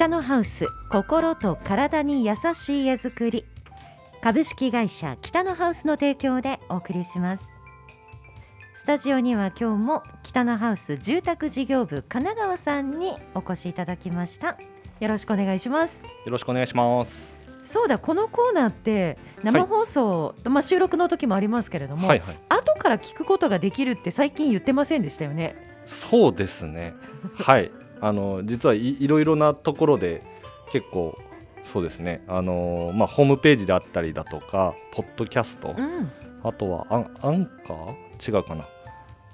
北のハウス心と体に優しい家づくり。株式会社北のハウスの提供でお送りします。スタジオには今日も北のハウス住宅事業部神奈川さんにお越しいただきました。よろしくお願いします。よろしくお願いします。そうだこのコーナーって生放送、はい、まあ収録の時もありますけれども、はいはい、後から聞くことができるって最近言ってませんでしたよね。そうですね。はいあの実はいいろいろなところで結構そうですね。あのまあホームページであったりだとかポッドキャスト、うん、あとはアンアンカー？違うかな。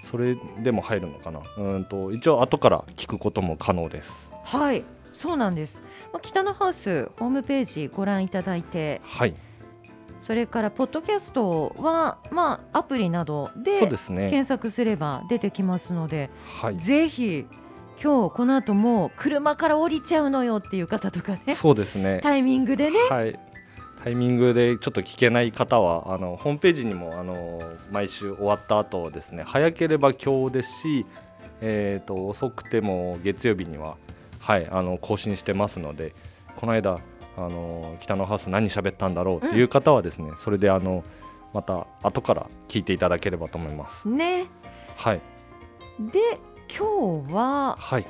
それでも入るのかな。うんと一応後から聞くことも可能です。はい。そうなんです、まあ、北のハウスホームページご覧いただいてはい。それからポッドキャストは、まあ、アプリなどで検索すれば出てきますので、はい、ぜひ今日この後もう車から降りちゃうのよっていう方とかねそうですねタイミングでね、はい、タイミングでちょっと聞けない方はあのホームページにもあの毎週終わった後ですね早ければ今日ですし、えーと、遅くても月曜日には、はい、あの更新してますのでこの間あの北のハウス何喋ったんだろうっていう方はですね、うん、それであのまた後から聞いていただければと思います。ね。はい。で今日は、はい、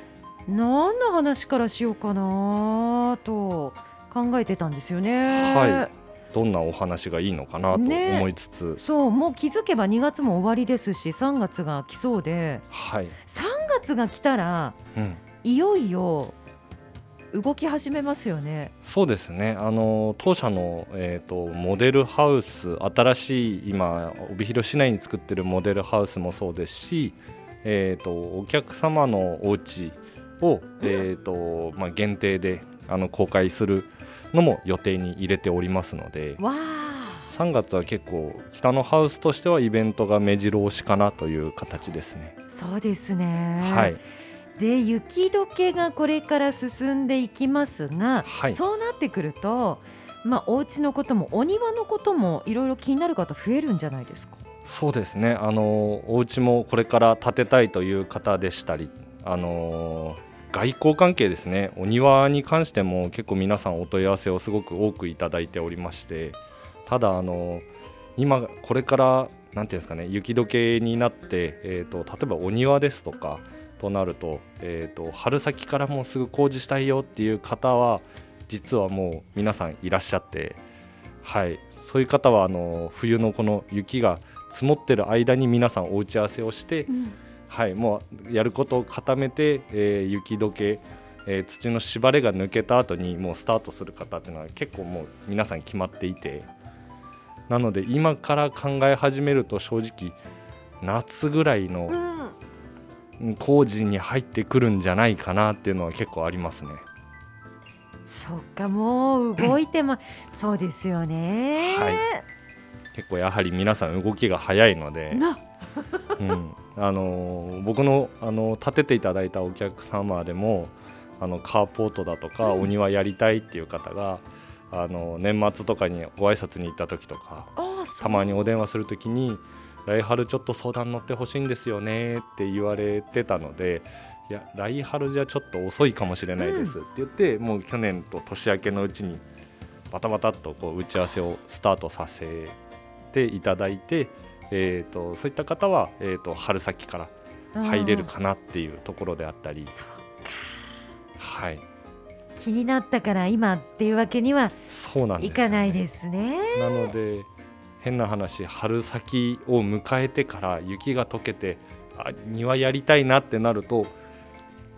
何の話からしようかなと考えてたんですよね。はい。どんなお話がいいのかなと思いつつ、ね、そうもう気づけば2月も終わりですし3月が来そうで、はい、3月が来たら、うん、いよいよ動き始めますよね。そうですね。あの当社のえっ、ー、とモデルハウス新しい今帯広市内に作ってるモデルハウスもそうですし、えーと、お客様のお家を、えーとまあ、限定であの公開するのも予定に入れておりますので3月は結構北のハウスとしてはイベントが目白押しかなという形ですね。そうですね、はい、で雪解けがこれから進んでいきますが、はい、そうなってくると、まあ、お家のこともお庭のこともいろいろ気になる方増えるんじゃないですか？そうですね。あのお家もこれから建てたいという方でしたりあの外交関係ですね。お庭に関しても結構皆さんお問い合わせをすごく多くいただいておりましてただあの今これから何ていうんですかね雪解けになって、えーと、例えばお庭ですとかとなると,、えーと春先からもうすぐ工事したいよっていう方は実はもう皆さんいらっしゃってはい。そういう方はあの冬のこの雪が積もってる間に皆さんお打ち合わせをして、うん、はい、もうやることを固めて、えー、雪解け、えー、土の縛れが抜けた後にもうスタートする方っていうのは結構もう皆さん決まっていてなので今から考え始めると正直夏ぐらいの工事に入ってくるんじゃないかなっていうのは結構ありますね。そっかもう動いてもそうですよね。はい結構やはり皆さん動きが早いので、うん、あの僕のあの立てていただいたお客様でもあのカーポートだとか、お庭やりたいっていう方があの年末とかにご挨拶に行った時とかたまにお電話する時に「来春ちょっと相談乗ってほしいんですよね」って言われてたのでいや来春じゃちょっと遅いかもしれないですって言って、うん、もう去年と年明けのうちにバタバタっとこう打ち合わせをスタートさせていただいて、えーと、そういった方は、えーと、春先から入れるかなっていうところであったり。はい、気になったから今っていうわけにはいかないですね。なので変な話春先を迎えてから雪が溶けてあ庭やりたいなってなると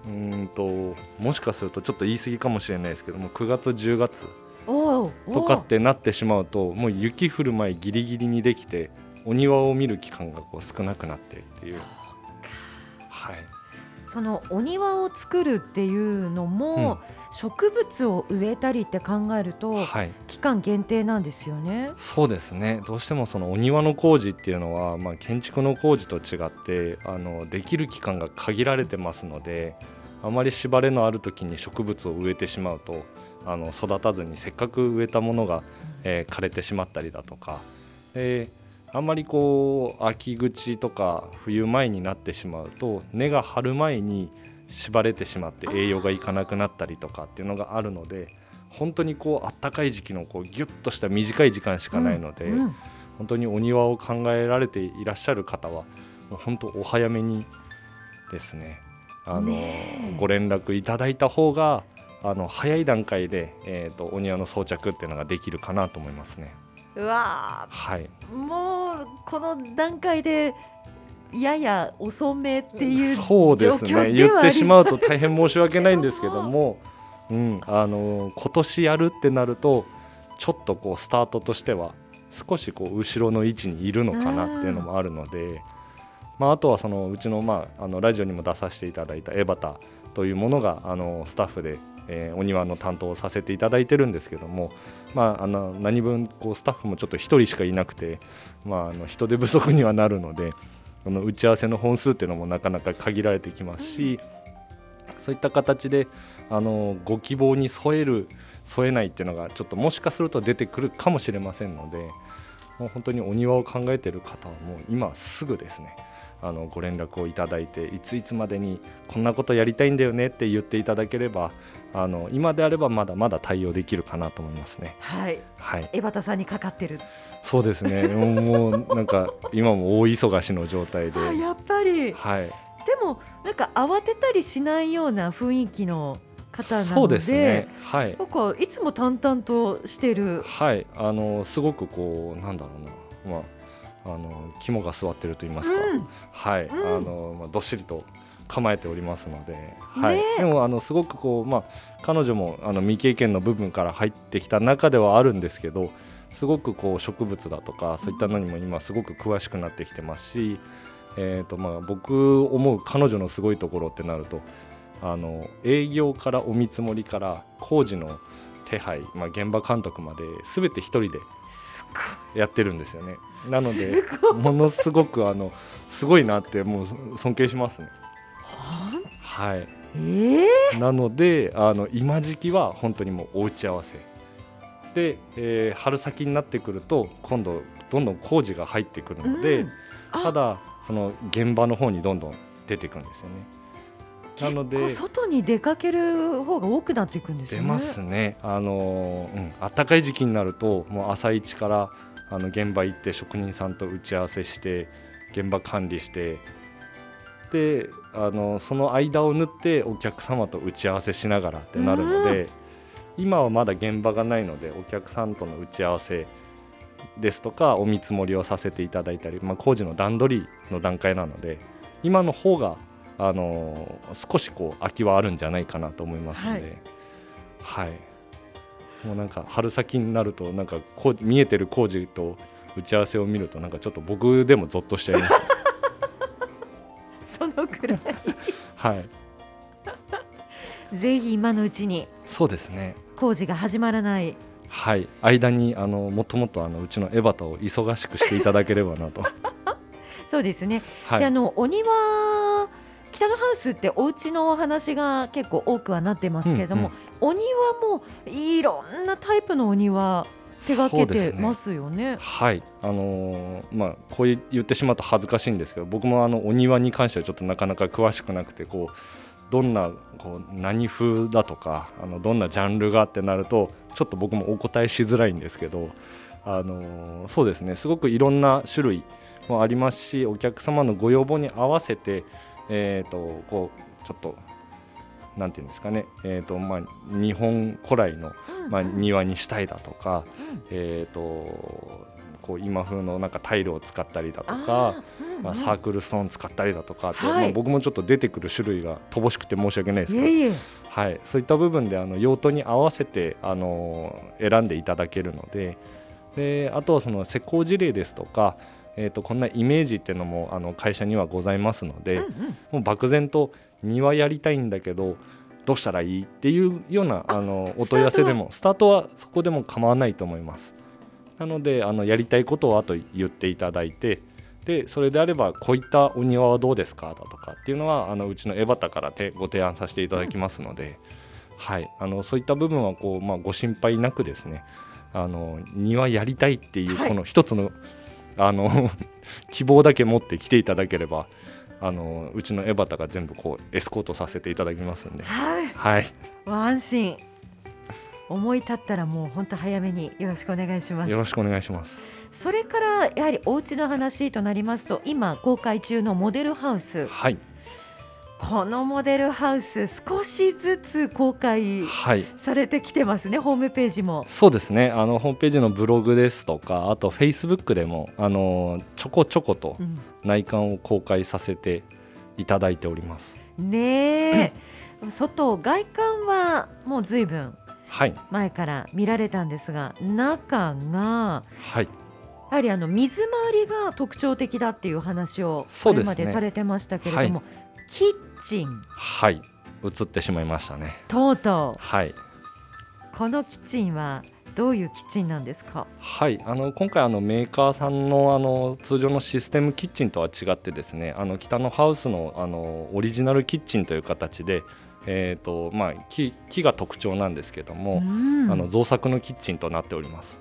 うんともしかするとちょっと言い過ぎかもしれないですけども9月10月とかってなってしまうともう雪降る前ギリギリにできてお庭を見る期間がこう少なくなってっていう。はいそのお庭を作るっていうのも、うん、植物を植えたりって考えると、はい、期間限定なんですよね。そうですね。どうしてもそのお庭の工事っていうのは、まあ建築の工事と違ってあのできる期間が限られてますので、あまり縛れのある時に植物を植えてしまうとあの育たずにせっかく植えたものが、えー、枯れてしまったりだとか、えー、あんまりこう秋口とか冬前になってしまうと根が張る前に縛れてしまって栄養がいかなくなったりとかっていうのがあるので本当にこうあったかい時期のこうギュッとした短い時間しかないので、うんうん。本当にお庭を考えられていらっしゃる方は本当お早めにですねあのご連絡いただいた方があの早い段階で、えー、とお庭の装着っていうのができるかなと思いますね。うわはい、ーもうこの段階でやや遅めっていうそうですね。言ってしまうと大変申し訳ないんですけども、うん、あの今年やるってなるとちょっとこうスタートとしては少しこう後ろの位置にいるのかなっていうのもあるので、まあ、あとはそのうちの,、まあ、あのラジオにも出させていただいたエバタというものがあのスタッフで、えーお庭の担当をさせていただいてるんですけども、まあ、あの何分こうスタッフもちょっと1人しかいなくて、まあ、あの人手不足にはなるのでこの打ち合わせの本数っていうのもなかなか限られてきますし、そういった形であのご希望に添える添えないっていうのがちょっともしかすると出てくるかもしれませんのでもう本当にお庭を考えてる方はもう今すぐですねあのご連絡をいただいていついつまでにこんなことやりたいんだよねって言っていただければあの今であればまだまだ対応できるかなと思いますね。はいはい、江端さんにかかってるそうですねもうなんか今も大忙しの状態で、あやっぱりはい、でもなんか慌てたりしないような雰囲気の方なのでそうですね。はい。なんかいつも淡々としてるはい。あのすごくこうなんだろうな、まああの肝が据わってると言いますか。うんはい。うんあのまあどっしりと構えておりますので、はい。でもあのすごくこうまあ彼女もあの未経験の部分から入ってきた中ではあるんですけど、すごくこう植物だとかそういったのにも今すごく詳しくなってきてますし、えっ、とまあ僕思う彼女のすごいところってなると。あの営業からお見積もりから工事の手配、まあ、現場監督まで全て一人ですやってるんですよねなのですものすごくあのすごいなってもう尊敬しますねはい。ええなのであの今時期は本当にもうお打ち合わせ。で、えー春先になってくると今度どんどん工事が入ってくるので、うん。あ。ただその現場の方にどんどん出ていくんですよね。なので外に出かける方が多くなっていくんですね。出ますね、あのーうん、暖かい時期になるともう朝一からあの現場行って職人さんと打ち合わせして現場管理してであのその間を縫ってお客様と打ち合わせしながらってなるので、今はまだ現場がないのでお客さんとの打ち合わせですとかお見積もりをさせていただいたり、まあ、工事の段取りの段階なので今の方があのー少しこう空きはあるんじゃないかなと思いますので、はい。もうなんか春先になるとなんかこう見えてる工事と打ち合わせを見るとなんかちょっと僕でもゾッとしちゃいます、そのくらい。はい、ぜひ今のうちに。そうですね。工事が始まらない。はい。間にあのもっともっとあのうちのエバタを忙しくしていただければなと。そうですね、はい。であのお庭北のハウスってお家のお話が結構多くはなってますけれども、お庭もいろんなタイプのお庭手掛けてますよね。はい。あのーまあこう言ってしまうと恥ずかしいんですけど僕もあのお庭に関してはちょっとなかなか詳しくなくてこうどんなこう何風だとかあのどんなジャンルがってなるとちょっと僕もお答えしづらいんですけど、あのそうですね。すごくいろんな種類もありますしお客様のご要望に合わせて、えー、とこうちょっとなんていうんですかね、えーとまあ、日本古来の、まあ、庭にしたいだとか、えー、とこう今風のなんかタイルを使ったりだとか、まあ、サークルストーン使ったりだとかって、はい。まあ、僕もちょっと出てくる種類が乏しくて申し訳ないですけど、はい、そういった部分であの用途に合わせてあの選んでいただけるのでであとはその施工事例ですとか、えー、とこんなイメージっていうのもあの会社にはございますので、うんうん。もう漠然と庭やりたいんだけどどうしたらいいっていうようなあのお問い合わせでもスタートは？そこでも構わないと思います。なのであのやりたいことはと言っていただいてでそれであればこういったお庭はどうですかだとかっていうのはあのうちのエバタからてご提案させていただきますので、はい、あのそういった部分はこう、まあ、ご心配なくですねあの庭やりたいっていうはい。この一つの,、あの 希望だけ持って来ていただければあのうちの江端が全部こうエスコートさせていただきますんで、はい。はい、安心。思い立ったらもう本当早めによろしくお願いします。よろしくお願いします。それからやはりお家の話となりますと今公開中のモデルハウス。はい、このモデルハウス少しずつ公開はい、されてきてますねホームページも。そうですね。あのホームページのブログですとか、あとフェイスブックでもあのちょこちょことうん。内観を公開させていただいております。ねえ。外 外観はもうずいぶんはい、前から見られたんですが中がはい、やはりあの水回りが特徴的だっていう話をこれまでされてましたけれども、キッチン。はい、映ってしまいましたね。とうとはい。うこのキッチンはどういうキッチンなんですか？はい、あの今回あのメーカーさんのあの通常のシステムキッチンとは違ってですねあの北のハウスのあのオリジナルキッチンという形で、えーとまあ、木木が特徴なんですけども、うん。あの造作のキッチンとなっております。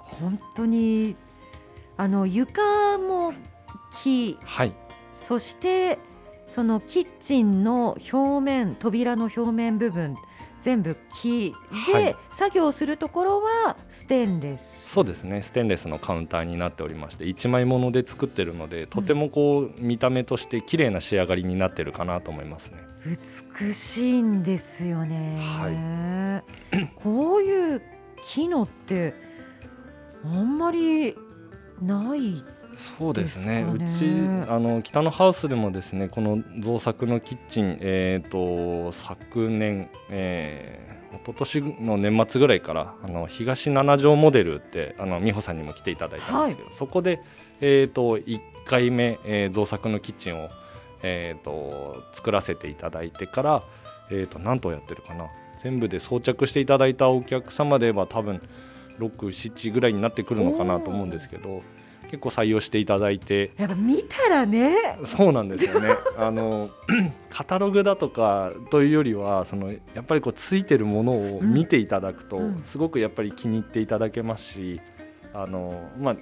本当にあの床も木。はい、そしてそのキッチンの表面扉の表面部分全部木で、はい。作業するところはステンレス。そうですね。ステンレスのカウンターになっておりまして一枚物で作ってるのでとてもこう見た目として綺麗な仕上がりになってるかなと思いますね。美しいんですよね、は こういう機能ってあんまりないそうですね。ね。ちあの北のハウスでもですねこの造作のキッチン、えー、と昨年、えー一昨年の年末ぐらいからあの東七条モデルってあの美穂さんにも来ていただいたんですけど、そこで、えー、と1回目、えー造作のキッチンを、えー、と作らせていただいてから、えー、と何棟やってるかな。全部で装着していただいたお客様で言えば多分67ぐらいになってくるのかなと思うんですけど結構採用していただいて。やっぱ見たらね。そうなんですよね。あの カタログだとかというよりはそのやっぱりこうついてるものを見ていただくと、うんすごくやっぱり気に入っていただけますしあの、まあ、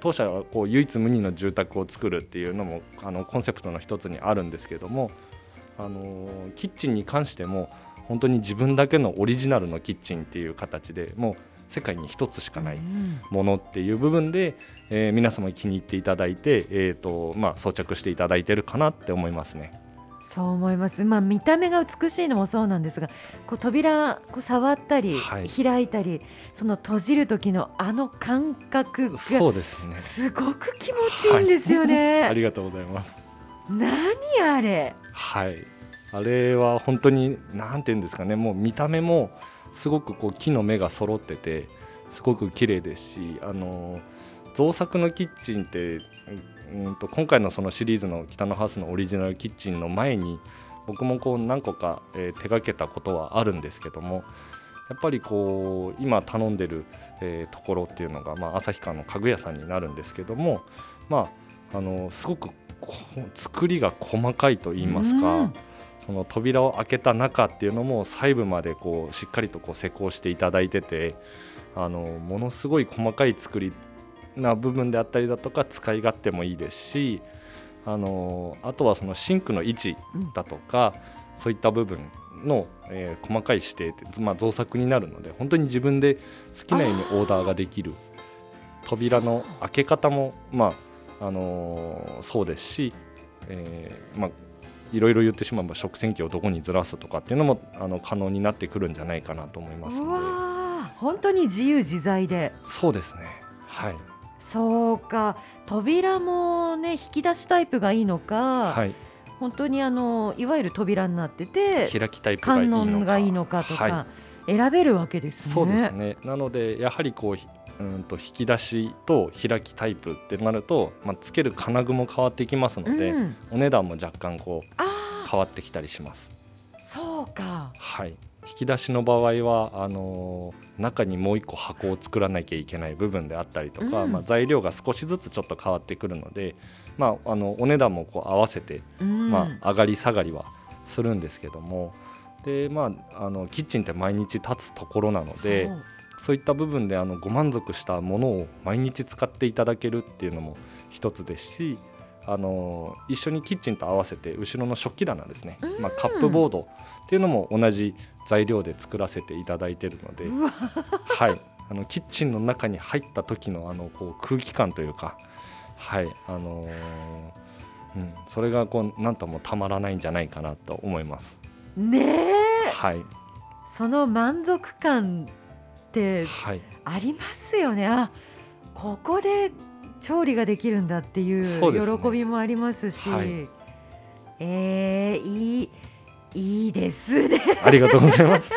当社はこう唯一無二の住宅を作るっていうのもあのコンセプトの一つにあるんですけどもあのキッチンに関しても本当に自分だけのオリジナルのキッチンっていう形でもう世界に一つしかないうんものっていう部分で、えー皆様に気に入っていただいて、えーとまあ、装着していただいてるかなって思いますね。そう思います、まあ、見た目が美しいのもそうなんですがこう扉こう触ったり、はい開いたりその閉じる時のあの感覚がそうですね。すごく気持ちいいんですよね。ありがとうございます。何あれ？はい。あれは本当になんて言うんですかね。もう見た目もすごくこう木の目が揃っててすごく綺麗ですし、あの造作のキッチンってうんと今回のそのシリーズの北のハウスのオリジナルキッチンの前に僕もこう何個か、え手掛けたことはあるんですけどもやっぱりこう今頼んでる、えところっていうのが、まあ、旭川の家具屋さんになるんですけども、まあ、あのすごく作りが細かいと言いますか、その扉を開けた中っていうのも細部までこうしっかりとこう施工していただいててあのものすごい細かい作りな部分であったりだとか使い勝手もいいですしあのあとはそのシンクの位置だとか、そういった部分の、えー細かい指定って、まあ、造作になるので本当に自分で好きなようにオーダーができる。扉の開け方も、まああのーそうですし、えーまあ、いろいろ言ってしまえば食洗機をどこにずらすとかっていうのもあの可能になってくるんじゃないかなと思いますうので本当に自由自在で。そうですね。はい、そうか。扉もね引き出しタイプがいいのか、はい、本当にあのいわゆる扉になってて開きタイプがいい観のか。音がいいのかとはい。か選べるわけですね。そうですね。なのでやはりこうひうんと引き出しと開きタイプってなると、まあ、つける金具も変わってきますので、うん、お値段も若干こうあ変わってきたりします。あそうか。はい。引き出しの場合はあのー中にもう一個箱を作らなきゃいけない部分であったりとか、うん。まあ、材料が少しずつちょっと変わってくるので、まあ、あのお値段もこう合わせて、うん。まあ、上がり下がりはするんですけどもで、まあ、あのキッチンって毎日立つところなのでそういった部分であのご満足したものを毎日使っていただけるっていうのも一つですしあの一緒にキッチンと合わせて後ろの食器棚ですね、うん。まあ、カップボードっていうのも同じ材料で作らせていただいているので、はい、あのキッチンの中に入った時のあのこう空気感というか、はい。あのーうん、それがこうなんともたまらないんじゃないかなと思います。ねえ。はい、その満足感ってはい、ありますよね。あここで調理ができるんだっていう喜びもありますし。はい。えー、いいいいですね。ありがとうございます。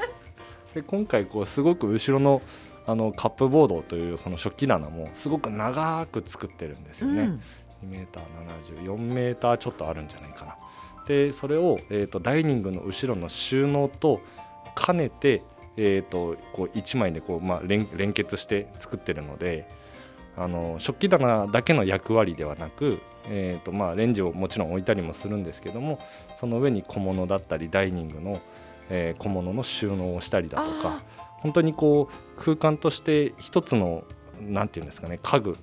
で今回こうすごく後ろのあのカップボードというその食器棚もすごく長く作ってるんですよね。うん。2メーター70、4メーターちょっとあるんじゃないかな。でそれを、えー、とダイニングの後ろの収納と兼ねて、えー、とこう1枚でこう、まあ、連連結して作ってるのであの食器棚だけの役割ではなく、えーとまあ、レンジをもちろん置いたりもするんですけどもその上に小物だったりダイニングの、えー小物の収納をしたりだとか本当にこう空間として一つのなんていうんですかね家具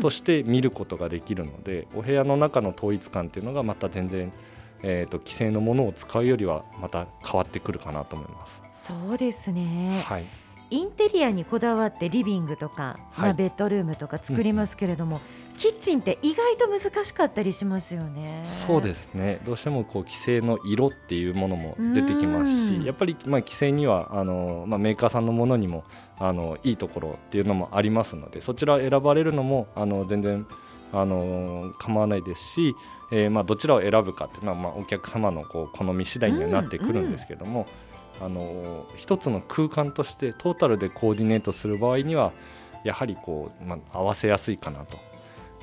として見ることができるので、お部屋の中の統一感っていうのがまた全然、えー、と既成のものを使うよりはまた変わってくるかなと思います。そうですね。はい、インテリアにこだわってリビングとか、まあ、はい。ベッドルームとか作りますけれども、キッチンって意外と難しかったりしますよね。そうですね。どうしてもこう既成の色っていうものも出てきますうん。しやっぱりまあ既成にはあの、まあ、メーカーさんのものにもあのいいところっていうのもありますのでそちら選ばれるのもあの全然あの構わないですし、えーまあ、どちらを選ぶかっていうのは、まあ、お客様のこう好み次第にはなってくるんですけども、あの一つの空間としてトータルでコーディネートする場合にはやはりこう、まあ、合わせやすいかなと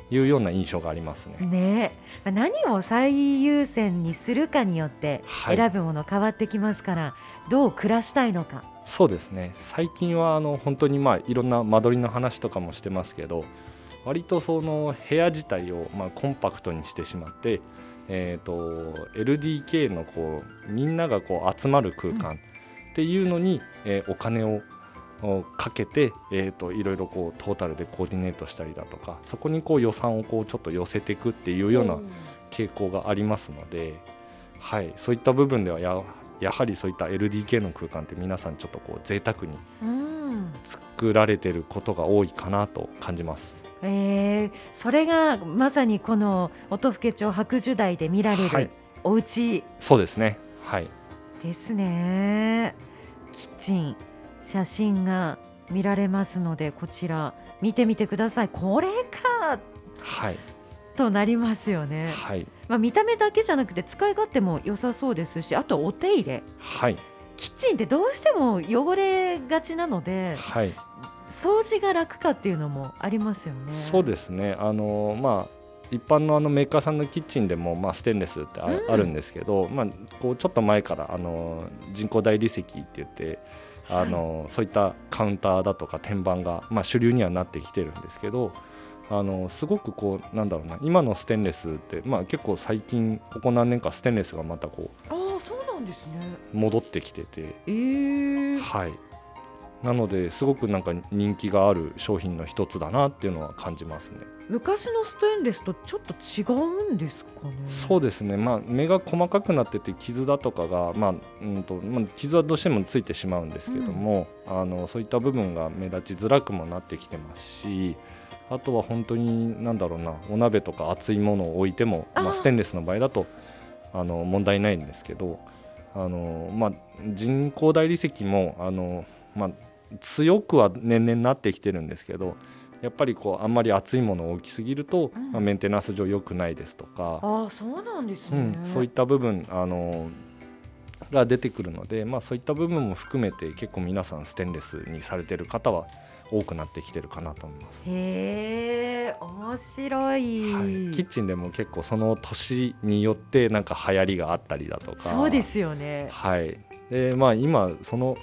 いうような印象がありますね。ねえ何を最優先にするかによってはい選ぶもの変わってきますから、どう暮らしたいのか。そうですね最近はあの本当にまあいろんな間取りの話とかもしてますけど割とその部屋自体をまあコンパクトにしてしまって、えー、と LDK のこうみんながこう集まる空間っていうのに、えーお金をおかけて、えー、といろいろこうトータルでコーディネートしたりだとかそこにこう予算をこうちょっと寄せていくっていうような傾向がありますので、はい、そういった部分ではややはりそういった LDK の空間って皆さんちょっとこう贅沢にうん。作られてることが多いかなと感じます。えー、それがまさにこの音更町白樹台で見られるはいお家そうですね。はい。ですね。キッチン写真が見られますのでこちら見てみてください。これかはい。となりますよね。はい。まあ見た目だけじゃなくて使い勝手も良さそうですし、あとお手入れ。はい。キッチンってどうしても汚れがちなのではい。掃除が楽かっていうのもありますよね。そうですね。あのまあ。一般のあのメーカーさんのキッチンでも、まあ、ステンレスってあ,、るんですけど、まあ、こうちょっと前からあの人工大理石って言ってあの、そういったカウンターだとか天板が、まあ、主流にはなってきてるんですけどあのすごくこうなんだろうな今のステンレスって、まあ、結構最近ここ何年かステンレスがまたこああそうなんですね。う戻ってきてて、えー、はい、なのですごくなんか人気がある商品の一つだなっていうのは感じますね。昔のステンレスとちょっと違うんですかね？そうですね、まあ、目が細かくなってて傷だとかが、まあうんとまあ、傷はどうしてもついてしまうんですけども、あのそういった部分が目立ちづらくもなってきてますしあとは本当になんだろうなお鍋とか熱いものを置いてもまあ、ステンレスの場合だとあの問題ないんですけどあの、まあ、人工大理石もあの、まあ、強くは年々なってきてるんですけどやっぱりこうあんまり熱いものを置きすぎると、うんまあ、メンテナンス上良くないですとか。ああそうなんですね。うん、そういった部分あのが出てくるので、まあ、そういった部分も含めて結構皆さんステンレスにされてる方は多くなってきてるかなと思います。へえ面白い、はい、キッチンでも結構その年によってなんか流行りがあったりだとかそうですよね。はいでまあ、今その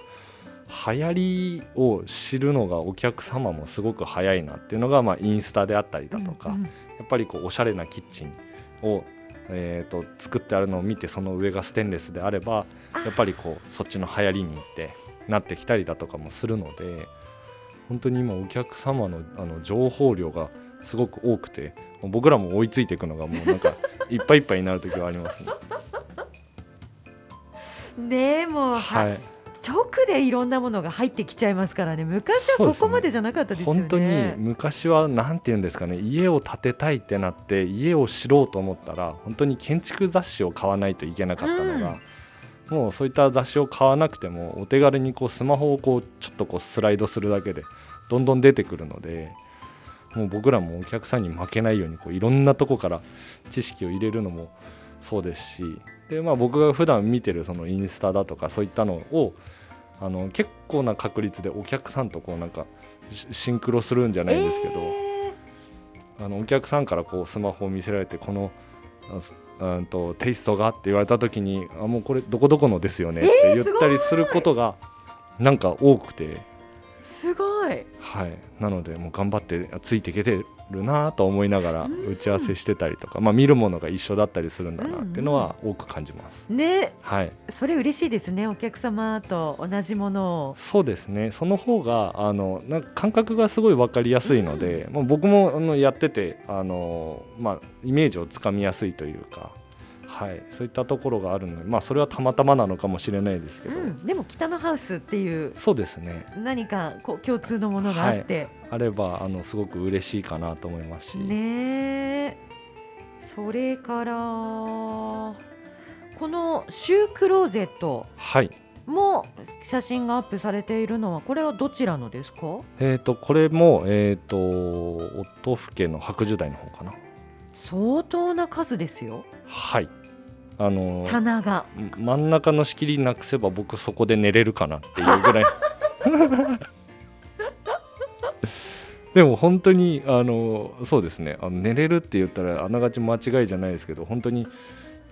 流行りを知るのがお客様もすごく早いなっていうのが、まあ、インスタであったりだとか、うんうん。やっぱりこうおしゃれなキッチンを、えー、と作ってあるのを見てその上がステンレスであればあ。やっぱりこうそっちの流行りに行ってなってきたりだとかもするので本当に今お客様のあの情報量がすごく多くて僕らも追いついていくのがもうなんか いっぱいいっぱいになる時はありますね。ねもう、はい、直でいろんなものが入ってきちゃいますからね。昔はそこまでじゃなかったですよね、ね、本当に昔はなんて言うんですかね。家を建てたいってなって家を知ろうと思ったら本当に建築雑誌を買わないといけなかったのが、うん、もうそういった雑誌を買わなくてもお手軽にこうスマホをこうちょっとこうスライドするだけでどんどん出てくるのでもう僕らもお客さんに負けないようにこういろんなとこから知識を入れるのもそうですしで、まあ、僕が普段見てるそのインスタだとかそういったのをあの結構な確率でお客さんとこうなんかシンクロするんじゃないんですけど、えー、あのお客さんからこうスマホを見せられてこのうんとテイストがって言われた時にあもうこれどこどこのですよねって言ったりすることがなんか多くて、すごい、はい、なのでもう頑張ってついていけてるなと思いながら打ち合わせしてたりとか、まあ、見るものが一緒だったりするんだなっていうのは多く感じます。ね、はい、それ嬉しいですねお客様と同じものを。そうですね。その方があのな感覚がすごい分かりやすいので、うん、もう僕もあのやっててあの、まあ、イメージをつかみやすいというか。はい、そういったところがあるので、まあ、それはたまたまなのかもしれないですけど、うん、でも北のハウスっていうそうですね。何かこう共通のものがあって、はい、あればあのすごく嬉しいかなと思いますし。ねそれからこのシュークローゼットはい。も写真がアップされているのはこれはどちらのですか？えっ、とこれもえっ、ー、と音更家の白樹台の方かな。相当な数ですよ。はいあの棚が。真ん中の仕切りなくせば僕そこで寝れるかなっていうぐらい。でも本当にあのそうですね。あの寝れるって言ったらあながち間違いじゃないですけど本当に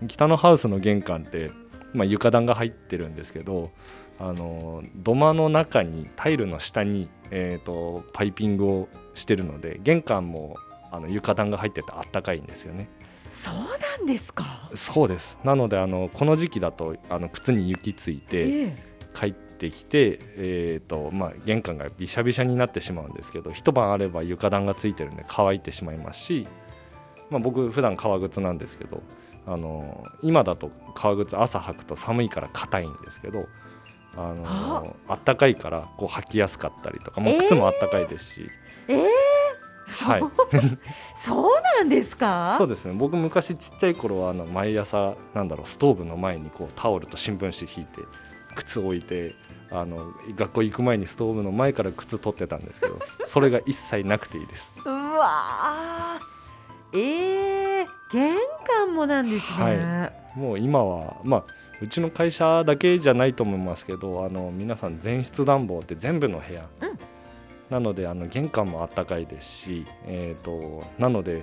北のハウスの玄関って、まあ、床暖が入ってるんですけどあの土間の中にタイルの下に、えーと、パイピングをしてるので玄関もあの床暖が入っててあったかいんですよね。そうなんですか？そうです。なのであのこの時期だとあの靴に雪ついて帰ってきて、えーとまあ、玄関がびしゃびしゃになってしまうんですけど一晩あれば床暖がついてるんで乾いてしまいますし、まあ、僕普段革靴なんですけどあの今だと革靴朝履くと寒いから硬いんですけどあのあ。ったかいからこう履きやすかったりとか、もう靴もあったかいですし。えー、えーはい、そうなんですか？そうですね。僕昔ちっちゃい頃はあの毎朝なんだろうストーブの前にこうタオルと新聞紙引いて靴置いてあの学校行く前にストーブの前から靴取ってたんですけど それが一切なくていいです。うわえー、玄関もなんですね、はい、もう今はまあうちの会社だけじゃないと思いますけどあの皆さん全室暖房って全部の部屋、うんなのであの玄関もあったかいですし、えーと、なので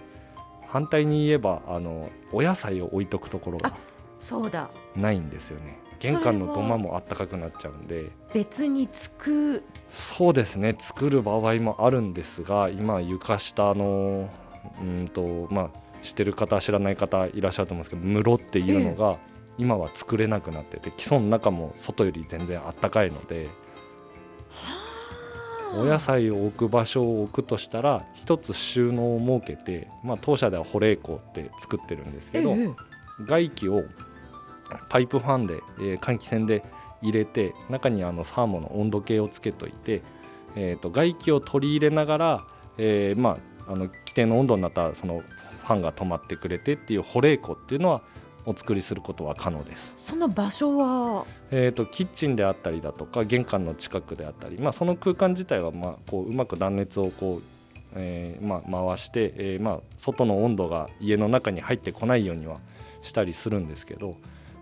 反対に言えばあのお野菜を置いとくところがそうだ。ないんですよね。玄関の土間もあったかくなっちゃうんで。別に作そうですね。作る場合もあるんですが今床下のうんとまあしてる方知らない方いらっしゃると思うんですけど室っていうのが今は作れなくなってて基礎の中も外より全然あったかいので。お野菜を置く場所を置くとしたら一つ収納を設けて、まあ、当社では保冷庫って作ってるんですけど、ええ、外気をパイプファンで、えー、換気扇で入れて中にあのサーモの温度計をつけといて、えーと、外気を取り入れながら、えーまあ、あの規定の温度になったそのファンが止まってくれてっていう保冷庫っていうのはお作りすることは可能ですその場所は、えーと、キッチンであったりだとか玄関の近くであったり、まあ、その空間自体はまあこううまく断熱をこう、えーまあ、回して、えーまあ、外の温度が家の中に入ってこないようにはしたりするんですけど、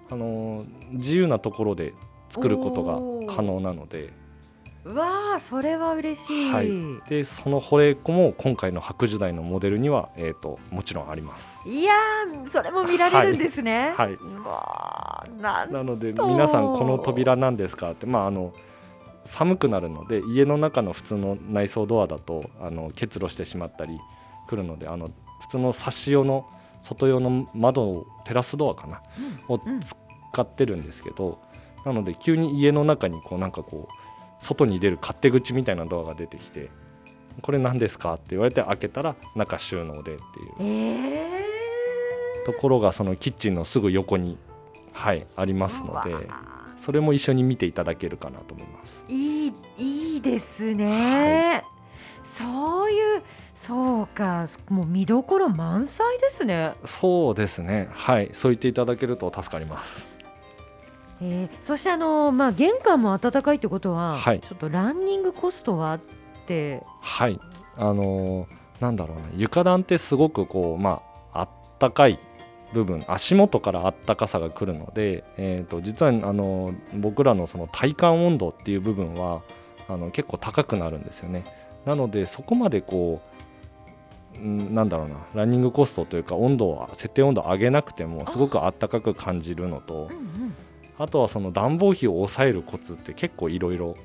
あのー、自由なところで作ることが可能なので。わあそれは嬉しい、はい、でその保冷庫も今回の白時代のモデルには、えーと、もちろんあります。いやそれも見られるんですね。はい、はい、なので皆さんこの扉なんですかって。まああの寒くなるので家の中の普通の内装ドアだとあの結露してしまったりくるのであの普通のサッシ用の外用の窓テラスドアかな、うん、を使ってるんですけど、なので急に家の中にこうなんかこう外に出る勝手口みたいなドアが出てきてこれ何ですかって言われて開けたら中収納でっていう。えところがそのキッチンのすぐ横に、はい、ありますのでそれも一緒に見ていただけるかなと思います。いいいいですね、そういうそうか。もう見どころ満載ですね、そうですね。はい。そう言っていただけると助かります。えーそしてあの、まあ、玄関も暖かいってことは、はい。ちょっとランニングコストはって。はい。あのーなんだろうな。床暖ってすごくこうまああったかい部分。足元からあったかさが来るので、えー、と実はあの僕らのその体感温度っていう部分はあの結構高くなるんですよね。なのでそこまでこうんなんだろうな。ランニングコストというか温度を設定温度を上げなくてもすごくあったかく感じるのとうんあとはその暖房費を抑えるコツって結構いろいろ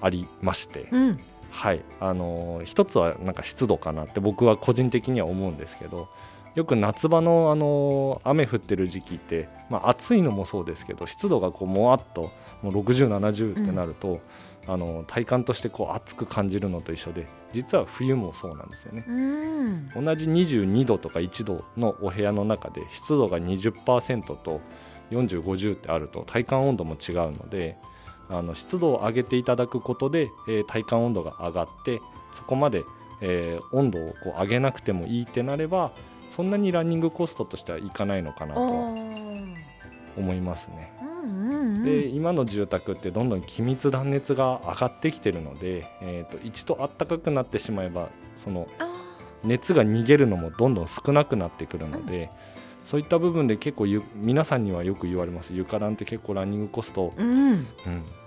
ありまして、うん。うんはい。あのー一つはなんか湿度かなって僕は個人的には思うんですけどよく夏場の、あのー雨降ってる時期って、まあ、暑いのもそうですけど湿度がこうもわっともう6070ってなると、あのー体感としてこう暑く感じるのと一緒で実は冬もそうなんですよね。うん。同じ22度とか1度のお部屋の中で湿度が20%と4050ってあると体感温度も違うのであの湿度を上げていただくことで、えー体感温度が上がってそこまで、えー温度をこう上げなくてもいいってなればそんなにランニングコストとしてはいかないのかなと思いますね。うんうんうん。で今の住宅ってどんどん気密断熱が上がってきてるので、えー、と一度暖かくなってしまえばそのあ熱が逃げるのもどんどん少なくなってくるので、そういった部分で結構ゆ皆さんにはよく言われます。床暖って結構ランニングコスト、ーうん。うん、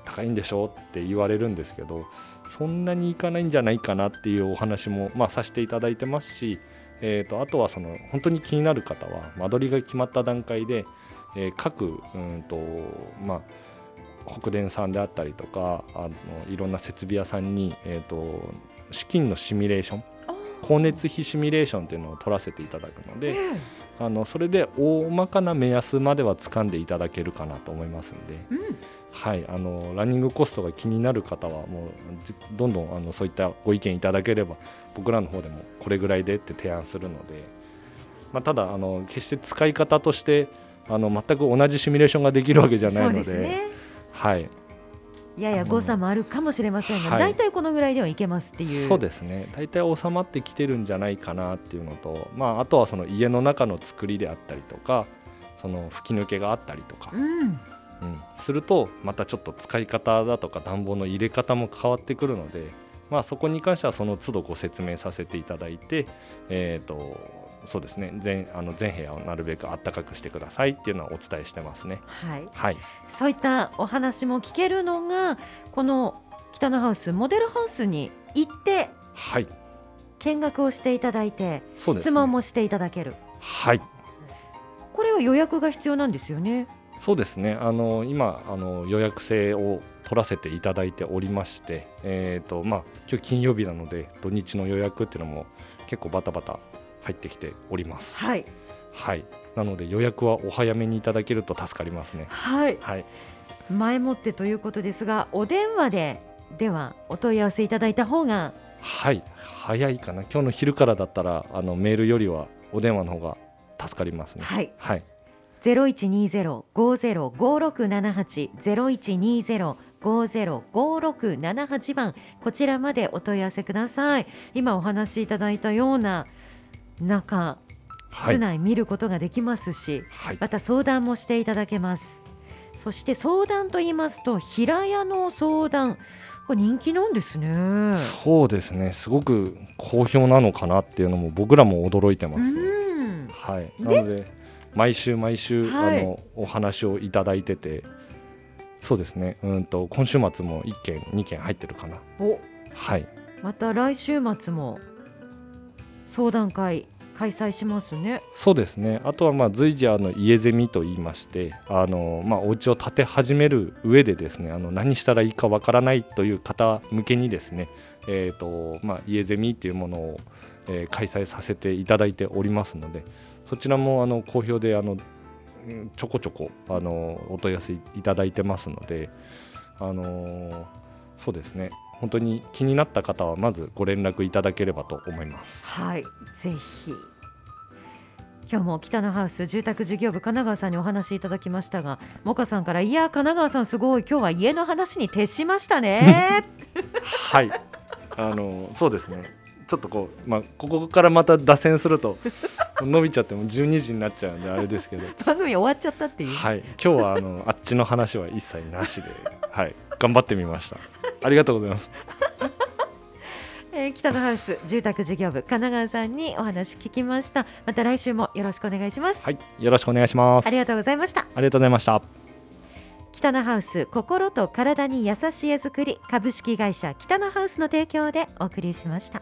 高いんでしょって言われるんですけどそんなにいかないんじゃないかなっていうお話も、まあ、させていただいてますし、えー、とあとはその本当に気になる方は間取りが決まった段階で、えー各うんと、まあ、北電さんであったりとかあのいろんな設備屋さんに、えー、と資金のシミュレーション光熱費シミュレーションっていうのを取らせていただくのでええ。あのそれで大まかな目安までは掴んでいただけるかなと思いますので、うん。はい、あのランニングコストが気になる方はもうずどんどんあのそういったご意見いただければ僕らの方でもこれぐらいでって提案するので、まあ、ただあの決して使い方としてあの全く同じシミュレーションができるわけじゃないので。ですね。はい、やや誤差もあるかもしれませんが、はい。大体このぐらいではいけますっていう。そうですね。大体収まってきてるんじゃないかなっていうのと、まあ、あとはその家の中の作りであったりとかその吹き抜けがあったりとか、うん。うん、するとまたちょっと使い方だとか暖房の入れ方も変わってくるので、まあ、そこに関してはその都度ご説明させていただいて、えー、とそうですね。全あの全部屋をなるべく暖かくしてくださいっていうのはお伝えしてますね。はい。はい、そういったお話も聞けるのがこの北のハウスモデルハウスに行ってはい、見学をしていただいて、ね。質問もしていただける。はい。これは予約が必要なんですよね。そうですね。あの今あの予約制を取らせていただいておりまして、えーとまあ、今日金曜日なので土日の予約っていうのも結構バタバタ入ってきております。はい。はい、なので予約はお早めにいただけると助かりますね。はい。はい、前もってということですがお電話でではお問い合わせいただいた方が。はい、早いかな。今日の昼からだったらあのメールよりはお電話の方が助かりますね。はい。はい、0120-505678 0120-505678番。こちらまでお問い合わせください。今お話しいただいたような中室内見ることができますし、はい、また相談もしていただけます。そして相談と言いますと平屋の相談。これ人気なんですね。そうですね。すごく好評なのかなっていうのも僕らも驚いてますね。うん。はい、なので毎週毎週、はい。あのお話をいただいててそうですね。うんと今週末も1件2件入ってるかな。お。はい。また来週末も相談会開催しますね。そうですね。あとはまあ随時あの家ゼミと言いましてあの、まあ、お家を建て始める上でですねあの何したらいいかわからないという方向けにですね、えーとまあ、家ゼミというものを、えー開催させていただいておりますのでそちらもあの好評であのうんちょこちょこあのお問い合わせいただいてますので、あのそうですね。本当に気になった方はまずご連絡いただければと思います。はい。ぜひ今日も北のハウス住宅事業部神奈川さんにお話いただきましたがモカさんからいや神奈川さんすごい今日は家の話に徹しましたね。はい。あのそうですね。ちょっとこう、まあ、ここからまた脱線すると伸びちゃっても12時になっちゃうんであれですけど。番組終わっちゃったっていう。はい。今日はあのあっちの話は一切なしではい。頑張ってみました。ありがとうございますえー北のハウス住宅事業部神奈川さんにお話聞きました。また来週もよろしくお願いします。はいよろしくお願いします。ありありがとうございました。がとうございました。北のハウス心と体に優しい絵作り株式会社北のハウスの提供でお送りしました